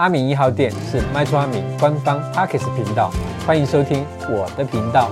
阿明一号店是麦厨阿明官方 Podcast 频道，欢迎收听我的频道。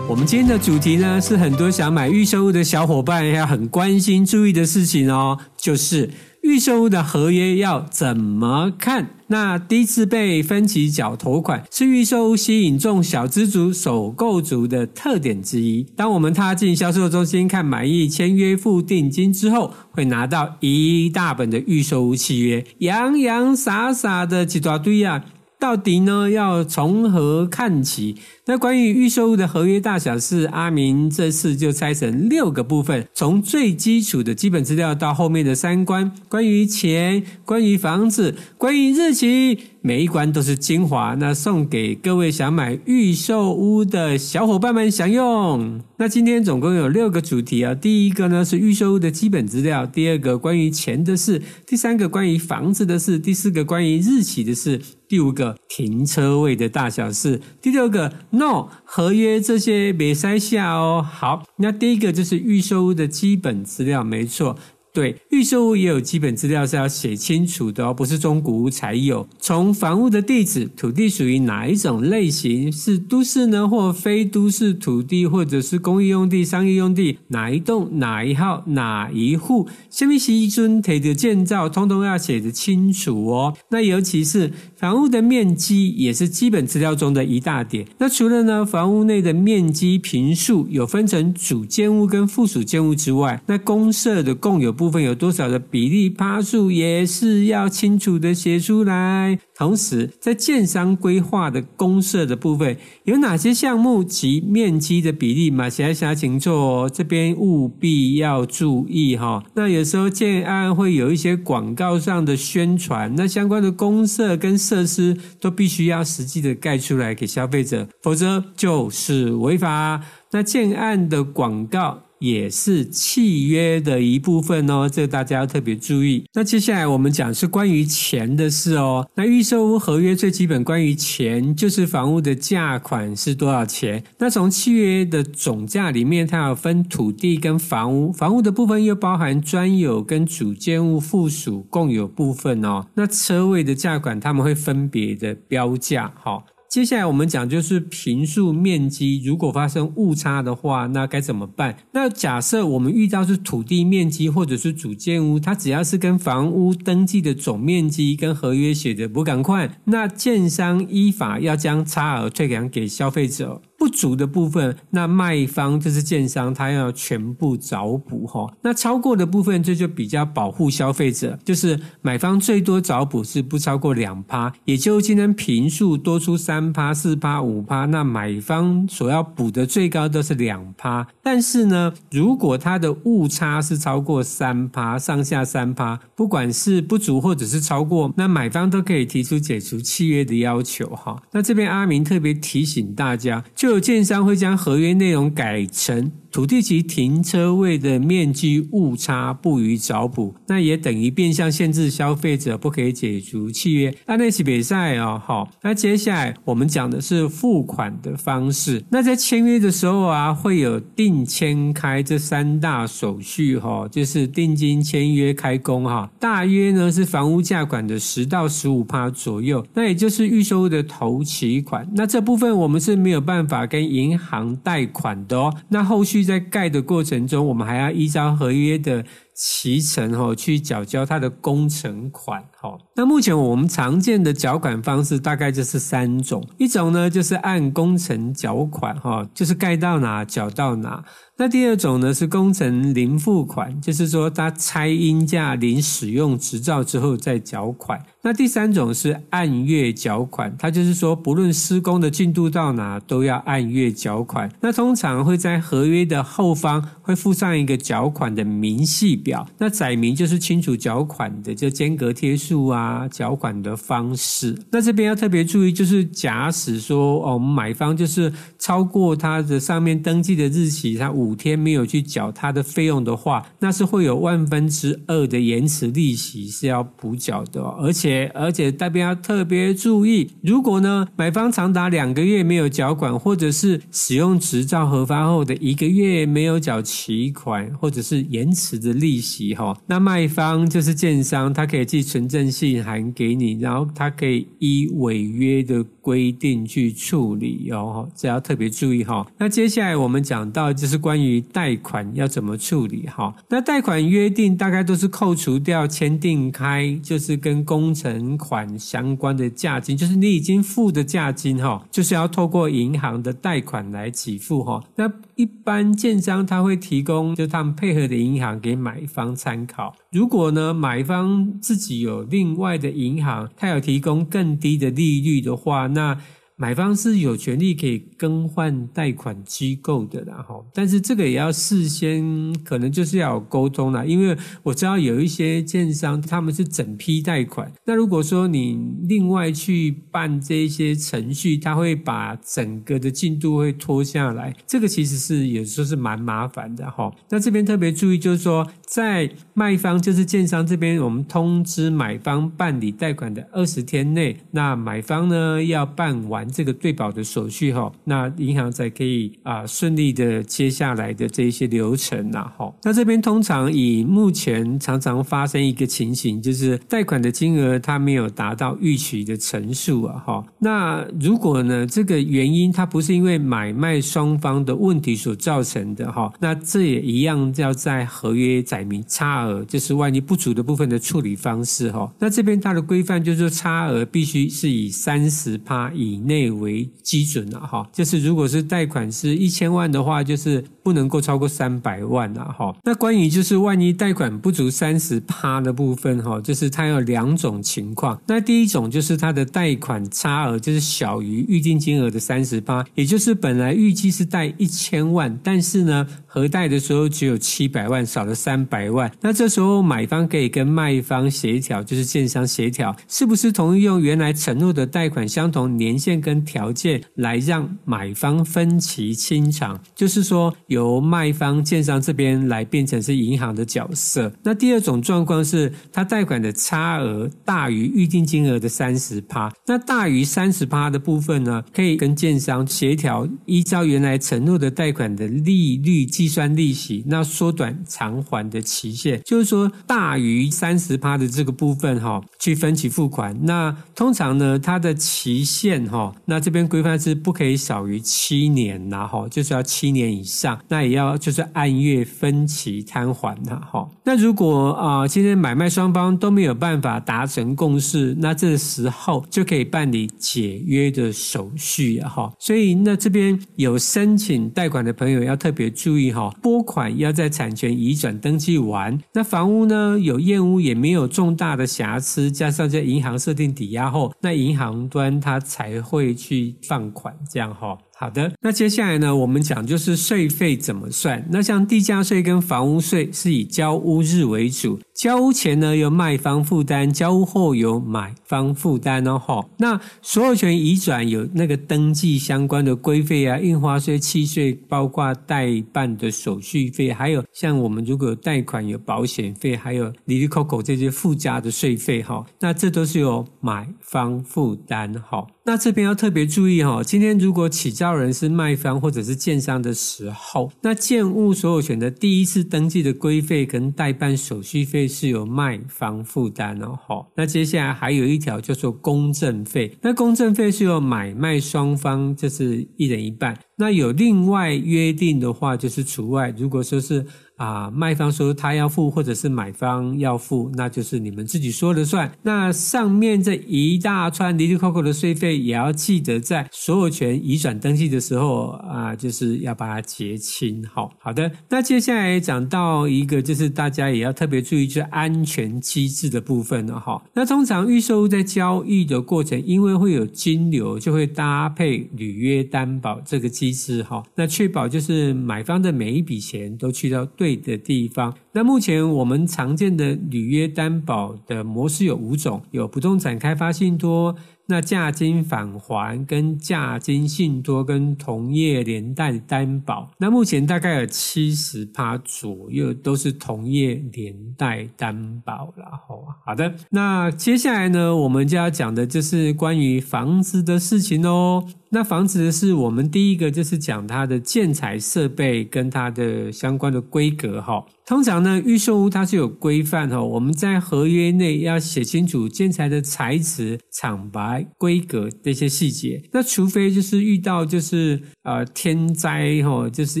我们今天的主题呢，是很多想买预售物的小伙伴要很关心、注意的事情哦，就是。预售物的合约要怎么看？那第一次被分期缴头款是预售屋吸引中小资族、首购族的特点之一。当我们踏进销售中心看满意、签约、付定金之后，会拿到一大本的预售屋契约，洋洋洒洒的几大堆啊！到底呢，要从何看起？那关于预售屋的合约大小是阿明这次就拆成六个部分，从最基础的基本资料到后面的三关，关于钱、关于房子、关于日期，每一关都是精华，那送给各位想买预售屋的小伙伴们享用。那今天总共有六个主题啊，第一个呢是预售屋的基本资料，第二个关于钱的事，第三个关于房子的事，第四个关于日期的事，第五个停车位的大小事，第六个。No，合约这些别塞下哦。好，那第一个就是预售屋的基本资料，没错。对，预售屋也有基本资料是要写清楚的哦，不是中古屋才有。从房屋的地址、土地属于哪一种类型，是都市呢，或非都市土地，或者是工业用地、商业用地，哪一栋、哪一号、哪一户，下面是一尊铁的建造，通通要写得清楚哦。那尤其是房屋的面积，也是基本资料中的一大点。那除了呢，房屋内的面积坪数有分成主建物跟附属建物之外，那公社的共有。部分有多少的比例趴数也是要清楚的写出来。同时，在建商规划的公设的部分，有哪些项目及面积的比例嘛？写下清楚哦，这边务必要注意哈。那有时候建案会有一些广告上的宣传，那相关的公设跟设施都必须要实际的盖出来给消费者，否则就是违法。那建案的广告。也是契约的一部分哦，这大家要特别注意。那接下来我们讲是关于钱的事哦。那预售屋合约最基本关于钱，就是房屋的价款是多少钱。那从契约的总价里面，它有分土地跟房屋，房屋的部分又包含专有跟主建物附属共有部分哦。那车位的价款他们会分别的标价，好。接下来我们讲就是平数面积，如果发生误差的话，那该怎么办？那假设我们遇到是土地面积或者是主建屋，它只要是跟房屋登记的总面积跟合约写的不赶快，那建商依法要将差额退还给消费者。不足的部分，那卖方就是建商，他要全部找补哈。那超过的部分，这就比较保护消费者，就是买方最多找补是不超过两趴，也就今天平数多出三趴、四趴、五趴，那买方所要补的最高都是两趴。但是呢，如果它的误差是超过三趴，上下三趴，不管是不足或者是超过，那买方都可以提出解除契约的要求哈。那这边阿明特别提醒大家，就有建商会将合约内容改成。土地及停车位的面积误差不予找补，那也等于变相限制消费者不可以解除契约。那那是比赛哦，好。那接下来我们讲的是付款的方式。那在签约的时候啊，会有定签开这三大手续哈，就是定金、签约、开工哈。大约呢是房屋价款的十到十五趴左右，那也就是预售的头期款。那这部分我们是没有办法跟银行贷款的哦。那后续。在盖的过程中，我们还要依照合约的期程哈去缴交它的工程款哈。那目前我们常见的缴款方式大概就是三种，一种呢就是按工程缴款哈，就是盖到哪缴到哪。那第二种呢是工程零付款，就是说他拆鹰架、领使用执照之后再缴款。那第三种是按月缴款，它就是说不论施工的进度到哪都要按月缴款。那通常会在合约的后方会附上一个缴款的明细表，那载明就是清楚缴款的，就间隔贴数啊，缴款的方式。那这边要特别注意，就是假使说哦，我们买方就是超过他的上面登记的日期，他五天没有去缴他的费用的话，那是会有万分之二的延迟利息是要补缴的，而且而且代表要特别注意，如果呢买方长达两个月没有缴款，或者是使用执照核发后的一个月没有缴期款，或者是延迟的利利息哈。那卖方就是建商，他可以寄存证信函给你，然后他可以依违约的规定去处理哦，这要特别注意哈。那接下来我们讲到就是关于贷款要怎么处理哈。那贷款约定大概都是扣除掉签订开，就是跟工程款相关的价金，就是你已经付的价金哈，就是要透过银行的贷款来给付哈。那一般建商他会提供，就他们配合的银行给买方参考。如果呢，买方自己有另外的银行，他有提供更低的利率的话，那。买方是有权利可以更换贷款机构的啦，哈，但是这个也要事先可能就是要沟通啦，因为我知道有一些建商他们是整批贷款，那如果说你另外去办这些程序，他会把整个的进度会拖下来，这个其实是有时候是蛮麻烦的哈。那这边特别注意就是说，在卖方就是建商这边，我们通知买方办理贷款的二十天内，那买方呢要办完。这个对保的手续哈，那银行才可以啊顺利的接下来的这一些流程呐哈。那这边通常以目前常常发生一个情形，就是贷款的金额它没有达到预期的成数啊哈。那如果呢这个原因它不是因为买卖双方的问题所造成的哈，那这也一样要在合约载明差额，就是万一不足的部分的处理方式哈。那这边它的规范就是说差额必须是以三十趴以内。内为基准了哈，就是如果是贷款是一千万的话，就是不能够超过三百万了哈。那关于就是万一贷款不足三十趴的部分哈，就是它有两种情况。那第一种就是它的贷款差额就是小于预定金额的三十趴，也就是本来预计是贷一千万，但是呢核贷的时候只有七百万，少了三百万。那这时候买方可以跟卖方协调，就是建商协调，是不是同意用原来承诺的贷款相同年限跟条件来让买方分期清偿，就是说由卖方建商这边来变成是银行的角色。那第二种状况是，他贷款的差额大于预定金额的三十趴，那大于三十趴的部分呢，可以跟建商协调，依照原来承诺的贷款的利率计算利息，那缩短偿还的期限，就是说大于三十趴的这个部分哈，去分期付款。那通常呢，它的期限哈。那这边规范是不可以少于七年呐，哈，就是要七年以上，那也要就是按月分期摊还呐，哈。那如果啊，今天买卖双方都没有办法达成共识，那这时候就可以办理解约的手续啊，哈。所以那这边有申请贷款的朋友要特别注意哈，拨款要在产权移转登记完，那房屋呢有验屋也没有重大的瑕疵，加上在银行设定抵押后，那银行端它才会。去放款，这样哈。好的，那接下来呢，我们讲就是税费怎么算。那像地价税跟房屋税是以交屋日为主，交屋前呢由卖方负担，交屋后由买方负担哦。哈，那所有权移转有那个登记相关的规费啊、印花税、契税，包括代办的手续费，还有像我们如果有贷款有保险费，还有哩哩扣扣这些附加的税费哈，那这都是由买方负担哈。那这边要特别注意哈，今天如果起交人是卖方或者是建商的时候，那建物所有权的第一次登记的规费跟代办手续费是由卖方负担哦。好，那接下来还有一条叫做公证费，那公证费是由买卖双方就是一人一半，那有另外约定的话就是除外。如果说是啊，卖方说他要付，或者是买方要付，那就是你们自己说了算。那上面这一大串哩哩扣扣的税费，也要记得在所有权移转登记的时候啊，就是要把它结清。好好的，那接下来讲到一个，就是大家也要特别注意，就是安全机制的部分了哈。那通常预售在交易的过程，因为会有金流，就会搭配履约担保这个机制哈。那确保就是买方的每一笔钱都去到对的地方。那目前我们常见的履约担保的模式有五种，有不动产开发信托、那价金返还跟价金信托跟同业连带担保，那目前大概有七十趴左右都是同业连带担保然后，好的，那接下来呢，我们就要讲的就是关于房子的事情哦。那房子的是我们第一个就是讲它的建材设备跟它的相关的规格哈。通常呢，预售屋它是有规范哈，我们在合约内要写清楚建材的材质、厂牌、规格这些细节。那除非就是遇到就是呃天灾哈，就是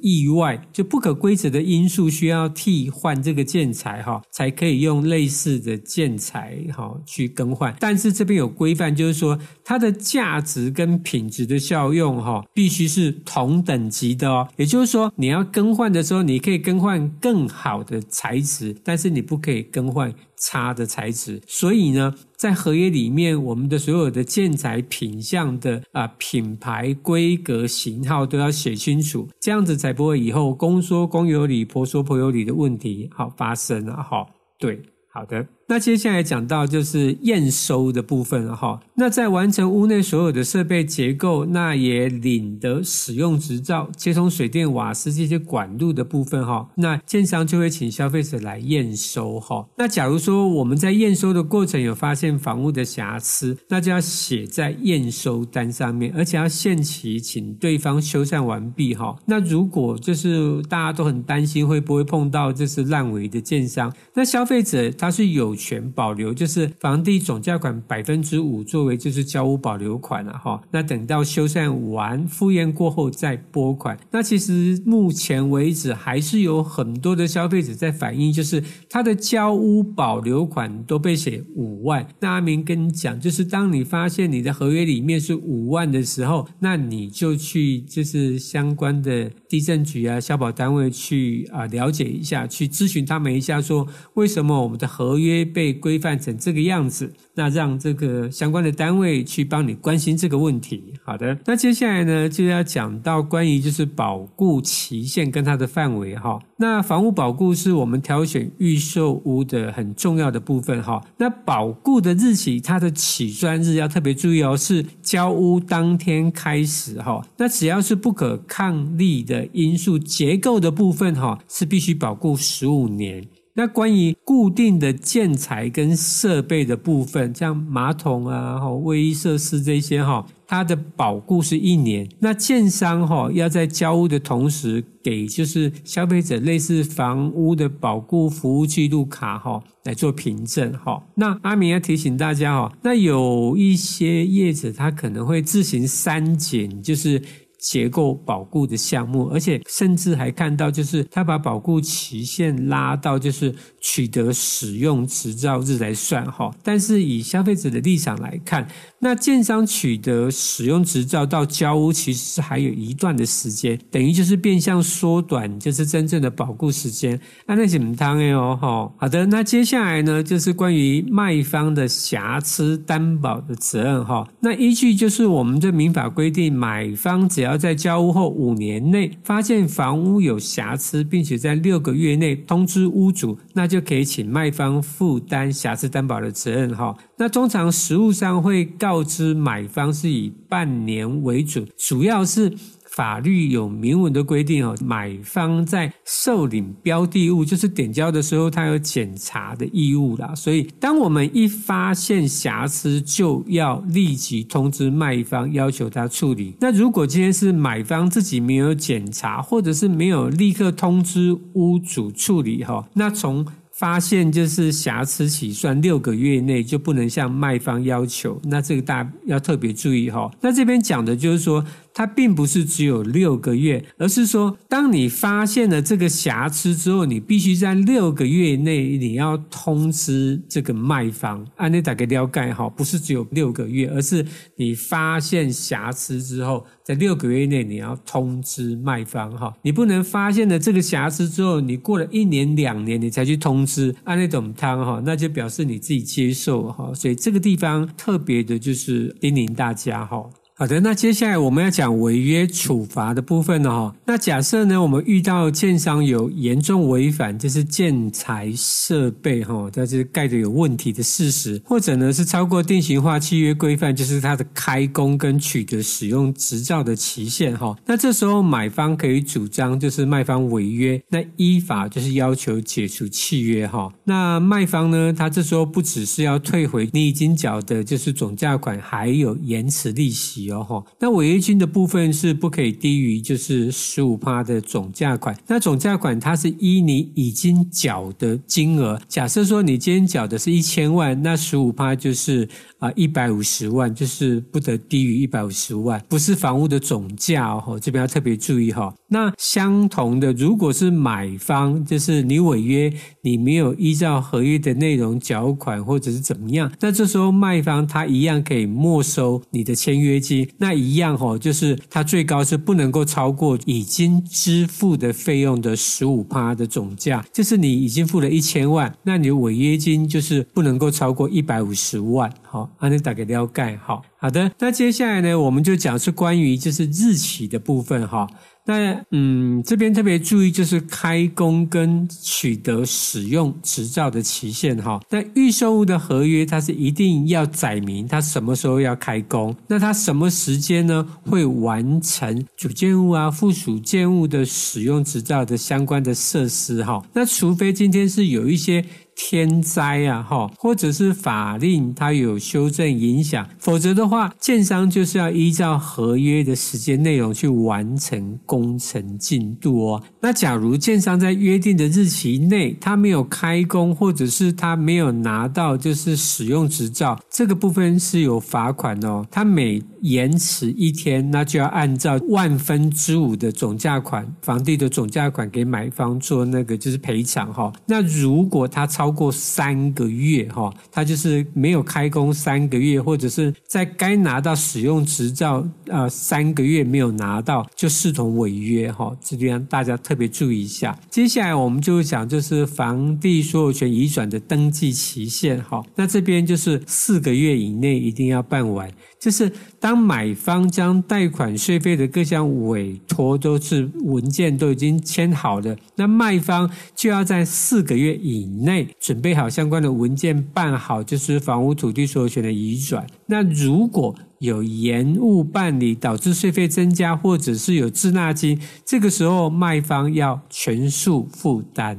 意外就不可规则的因素需要替换这个建材哈，才可以用类似的建材哈去更换。但是这边有规范，就是说它的价值跟品质的效用哈，必须是同等级的哦。也就是说，你要更换的时候，你可以更换更好。好的材质，但是你不可以更换差的材质。所以呢，在合约里面，我们的所有的建材品相的啊品牌、规格、型号都要写清楚，这样子才不会以后公说公有理，婆说婆有理的问题好发生了哈，对，好的。那接下来讲到就是验收的部分了哈。那在完成屋内所有的设备结构，那也领得使用执照、接通水电瓦斯这些管路的部分哈，那建商就会请消费者来验收哈。那假如说我们在验收的过程有发现房屋的瑕疵，那就要写在验收单上面，而且要限期请对方修缮完毕哈。那如果就是大家都很担心会不会碰到就是烂尾的建商，那消费者他是有。权保留就是房地总价款百分之五作为就是交屋保留款了哈，那等到修缮完复验过后再拨款。那其实目前为止还是有很多的消费者在反映，就是他的交屋保留款都被写五万。那阿明跟你讲，就是当你发现你的合约里面是五万的时候，那你就去就是相关的地震局啊、消保单位去啊了解一下，去咨询他们一下，说为什么我们的合约。被规范成这个样子，那让这个相关的单位去帮你关心这个问题。好的，那接下来呢就要讲到关于就是保固期限跟它的范围哈。那房屋保固是我们挑选预售屋的很重要的部分哈。那保固的日期，它的起算日要特别注意哦，是交屋当天开始哈。那只要是不可抗力的因素，结构的部分哈，是必须保固十五年。那关于固定的建材跟设备的部分，像马桶啊、哈卫浴设施这些哈，它的保固是一年。那建商哈要在交屋的同时，给就是消费者类似房屋的保固服务记录卡哈来做凭证哈。那阿明要提醒大家哈，那有一些业者他可能会自行删减，就是。结构保固的项目，而且甚至还看到，就是他把保固期限拉到就是取得使用执照日来算哈。但是以消费者的立场来看，那建商取得使用执照到交屋，其实是还有一段的时间，等于就是变相缩短就是真正的保固时间。那那怎么当哎哦哈？好的，那接下来呢，就是关于卖方的瑕疵担保的责任哈。那依据就是我们的民法规定，买方只要在交屋后五年内发现房屋有瑕疵，并且在六个月内通知屋主，那就可以请卖方负担瑕疵担保的责任哈。那通常实务上会告知买方是以半年为准，主要是。法律有明文的规定哦，买方在受领标的物，就是点交的时候，他有检查的义务啦。所以，当我们一发现瑕疵，就要立即通知卖方，要求他处理。那如果今天是买方自己没有检查，或者是没有立刻通知屋主处理哈，那从发现就是瑕疵起算六个月内就不能向卖方要求。那这个大家要特别注意哈。那这边讲的就是说。它并不是只有六个月，而是说，当你发现了这个瑕疵之后，你必须在六个月内你要通知这个卖方。按你打个了解哈，不是只有六个月，而是你发现瑕疵之后，在六个月内你要通知卖方哈。你不能发现了这个瑕疵之后，你过了一年两年你才去通知，按那种汤哈，那就表示你自己接受哈。所以这个地方特别的就是叮咛大家哈。好的，那接下来我们要讲违约处罚的部分了哈。那假设呢，我们遇到建商有严重违反，就是建材设备哈，它是盖的有问题的事实，或者呢是超过定型化契约规范，就是它的开工跟取得使用执照的期限哈。那这时候买方可以主张就是卖方违约，那依法就是要求解除契约哈。那卖方呢，他这时候不只是要退回你已经缴的就是总价款，还有延迟利息。哦，那违约金的部分是不可以低于就是十五趴的总价款。那总价款它是依你已经缴的金额，假设说你今天缴的是一千万，那十五趴就是啊一百五十万，就是不得低于一百五十万，不是房屋的总价哦。这边要特别注意哈。那相同的，如果是买方，就是你违约，你没有依照合约的内容缴款或者是怎么样，那这时候卖方他一样可以没收你的签约金。那一样哈，就是它最高是不能够超过已经支付的费用的十五趴的总价，就是你已经付了一千万，那你的违约金就是不能够超过一百五十万。好，那你打个了解。好，好的，那接下来呢，我们就讲是关于就是日期的部分哈。那嗯，这边特别注意，就是开工跟取得使用执照的期限哈。那预售物的合约，它是一定要载明它什么时候要开工，那它什么时间呢会完成主建物啊、附属建物的使用执照的相关的设施哈。那除非今天是有一些。天灾啊，哈，或者是法令它有修正影响，否则的话，建商就是要依照合约的时间内容去完成工程进度哦。那假如建商在约定的日期内，他没有开工，或者是他没有拿到就是使用执照，这个部分是有罚款哦。他每延迟一天，那就要按照万分之五的总价款，房地的总价款给买方做那个就是赔偿哈。那如果他超过三个月哈，他就是没有开工三个月，或者是在该拿到使用执照呃三个月没有拿到，就视同违约哈。这边大家特别注意一下。接下来我们就讲就是房地所有权移转的登记期限哈，那这边就是四个月以内一定要办完。就是当买方将贷款税费的各项委托都是文件都已经签好了，那卖方就要在四个月以内准备好相关的文件，办好就是房屋土地所有权的移转。那如果有延误办理导致税费增加，或者是有滞纳金，这个时候卖方要全数负担。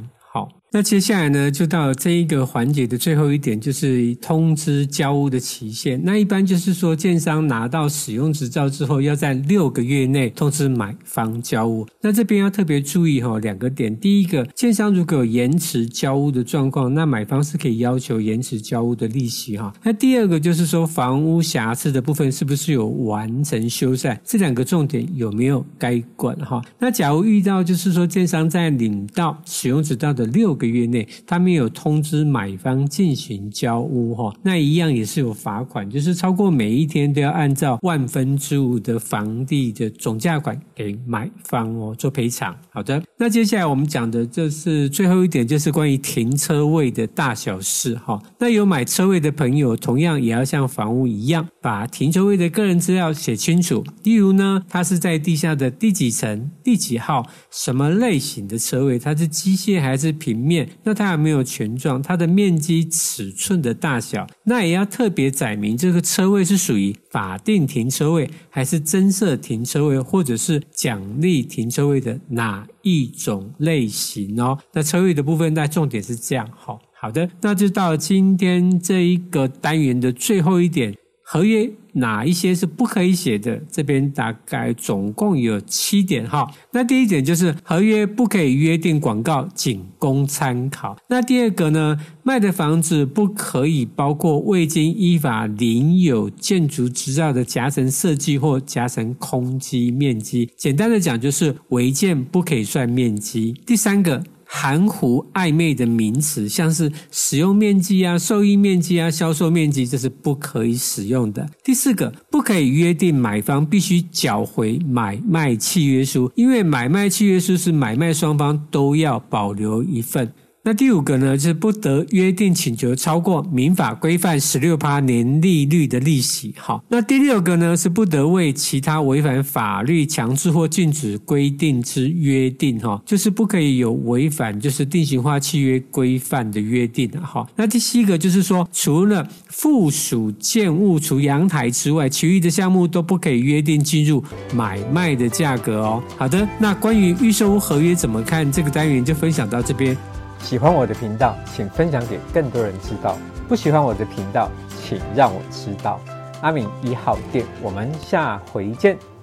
那接下来呢，就到这一个环节的最后一点，就是通知交屋的期限。那一般就是说，建商拿到使用执照之后，要在六个月内通知买方交屋。那这边要特别注意哈，两个点。第一个，建商如果有延迟交屋的状况，那买方是可以要求延迟交屋的利息哈。那第二个就是说，房屋瑕疵的部分是不是有完成修缮？这两个重点有没有该管哈？那假如遇到就是说，建商在领到使用执照的六个个月内，他没有通知买方进行交屋哈，那一样也是有罚款，就是超过每一天都要按照万分之五的房地的总价款给买方哦做赔偿。好的，那接下来我们讲的就是最后一点，就是关于停车位的大小事哈。那有买车位的朋友，同样也要像房屋一样，把停车位的个人资料写清楚。例如呢，它是在地下的第几层、第几号、什么类型的车位，它是机械还是平面？那它有没有权状？它的面积、尺寸的大小，那也要特别载明这个车位是属于法定停车位，还是增设停车位，或者是奖励停车位的哪一种类型哦？那车位的部分，那重点是这样。好，好的，那就到今天这一个单元的最后一点，合约。哪一些是不可以写的？这边大概总共有七点哈。那第一点就是合约不可以约定广告，仅供参考。那第二个呢，卖的房子不可以包括未经依法领有建筑执照的夹层设计或夹层空基面积。简单的讲，就是违建不可以算面积。第三个。含糊暧昧的名词，像是使用面积啊、受益面积啊、销售面积，这是不可以使用的。第四个，不可以约定买方必须缴回买卖契约书，因为买卖契约书是买卖双方都要保留一份。那第五个呢，就是不得约定请求超过民法规范十六趴年利率的利息。好，那第六个呢，是不得为其他违反法律强制或禁止规定之约定，哈，就是不可以有违反就是定型化契约规范的约定的，哈。那第七个就是说，除了附属建物除阳台之外，其余的项目都不可以约定进入买卖的价格哦。好的，那关于预售屋合约怎么看，这个单元就分享到这边。喜欢我的频道，请分享给更多人知道；不喜欢我的频道，请让我知道。阿敏一号店，我们下回见。